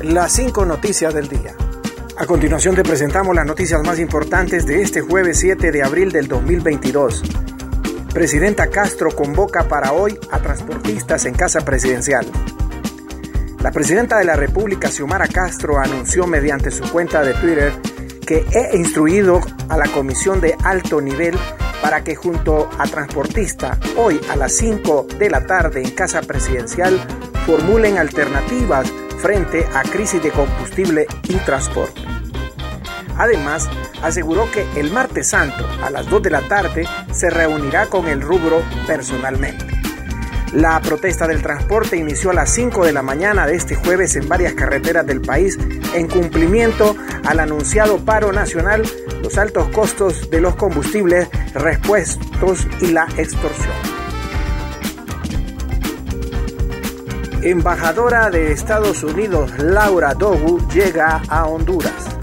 las cinco noticias del día. A continuación te presentamos las noticias más importantes de este jueves 7 de abril del 2022. Presidenta Castro convoca para hoy a transportistas en casa presidencial. La presidenta de la República, Xiomara Castro, anunció mediante su cuenta de Twitter que he instruido a la comisión de alto nivel para que junto a transportistas hoy a las 5 de la tarde en casa presidencial formulen alternativas frente a crisis de combustible y transporte. Además, aseguró que el martes santo a las 2 de la tarde se reunirá con el rubro personalmente. La protesta del transporte inició a las 5 de la mañana de este jueves en varias carreteras del país en cumplimiento al anunciado paro nacional, los altos costos de los combustibles, repuestos y la extorsión. Embajadora de Estados Unidos Laura Dogu llega a Honduras.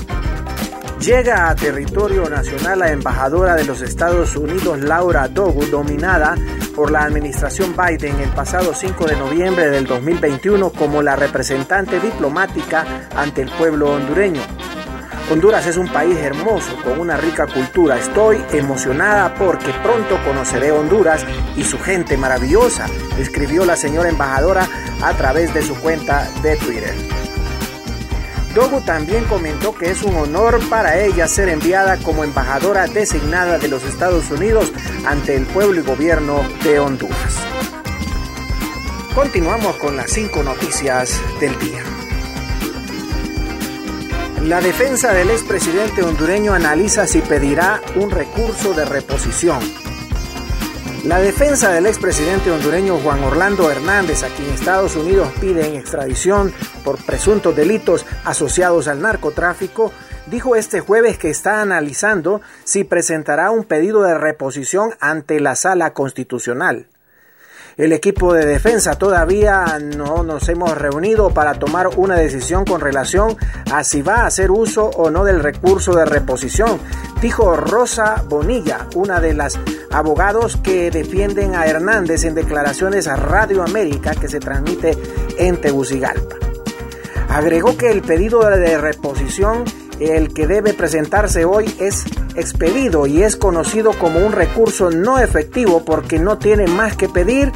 Llega a territorio nacional la embajadora de los Estados Unidos Laura Dogu, dominada por la administración Biden el pasado 5 de noviembre del 2021 como la representante diplomática ante el pueblo hondureño. Honduras es un país hermoso con una rica cultura. Estoy emocionada porque pronto conoceré Honduras y su gente maravillosa, escribió la señora embajadora a través de su cuenta de Twitter. Dogu también comentó que es un honor para ella ser enviada como embajadora designada de los Estados Unidos ante el pueblo y gobierno de Honduras. Continuamos con las cinco noticias del día. La defensa del expresidente hondureño analiza si pedirá un recurso de reposición. La defensa del expresidente hondureño Juan Orlando Hernández, a quien Estados Unidos pide en extradición por presuntos delitos asociados al narcotráfico, dijo este jueves que está analizando si presentará un pedido de reposición ante la sala constitucional. El equipo de defensa todavía no nos hemos reunido para tomar una decisión con relación a si va a hacer uso o no del recurso de reposición, dijo Rosa Bonilla, una de las abogados que defienden a Hernández en declaraciones a Radio América que se transmite en Tegucigalpa. Agregó que el pedido de reposición el que debe presentarse hoy es expedido y es conocido como un recurso no efectivo porque no tiene más que pedir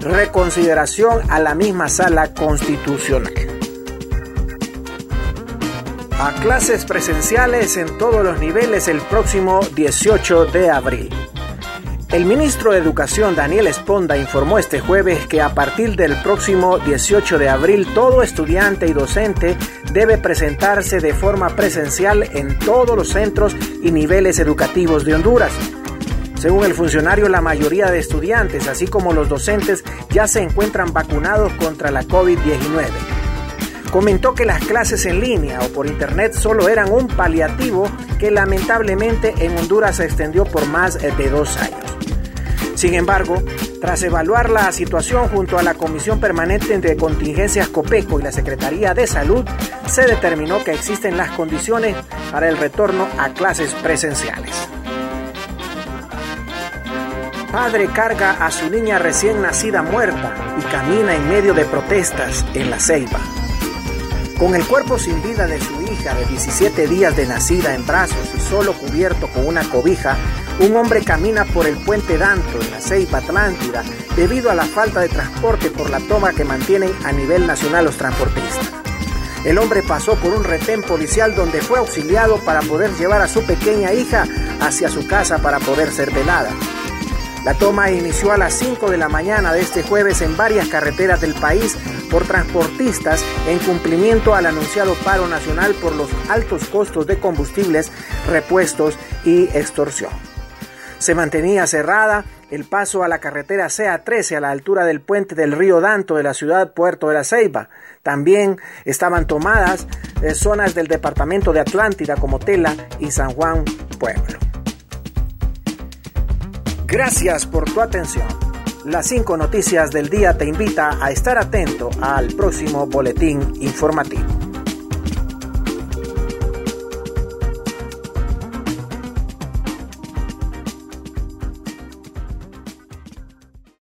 reconsideración a la misma sala constitucional. A clases presenciales en todos los niveles el próximo 18 de abril. El ministro de Educación Daniel Esponda informó este jueves que a partir del próximo 18 de abril todo estudiante y docente debe presentarse de forma presencial en todos los centros y niveles educativos de Honduras. Según el funcionario, la mayoría de estudiantes, así como los docentes, ya se encuentran vacunados contra la COVID-19. Comentó que las clases en línea o por internet solo eran un paliativo que lamentablemente en Honduras se extendió por más de dos años. Sin embargo, tras evaluar la situación junto a la Comisión Permanente de Contingencias COPECO y la Secretaría de Salud, se determinó que existen las condiciones para el retorno a clases presenciales. Padre carga a su niña recién nacida muerta y camina en medio de protestas en la Ceiba. Con el cuerpo sin vida de su hija de 17 días de nacida en brazos y solo cubierto con una cobija, un hombre camina por el puente Danto en la Ceiba Atlántida debido a la falta de transporte por la toma que mantienen a nivel nacional los transportistas. El hombre pasó por un retén policial donde fue auxiliado para poder llevar a su pequeña hija hacia su casa para poder ser velada. La toma inició a las 5 de la mañana de este jueves en varias carreteras del país por transportistas en cumplimiento al anunciado paro nacional por los altos costos de combustibles, repuestos y extorsión se mantenía cerrada el paso a la carretera CA13 a la altura del puente del río Danto de la ciudad Puerto de la Ceiba. También estaban tomadas eh, zonas del departamento de Atlántida como Tela y San Juan Pueblo. Gracias por tu atención. Las cinco noticias del día te invita a estar atento al próximo boletín informativo.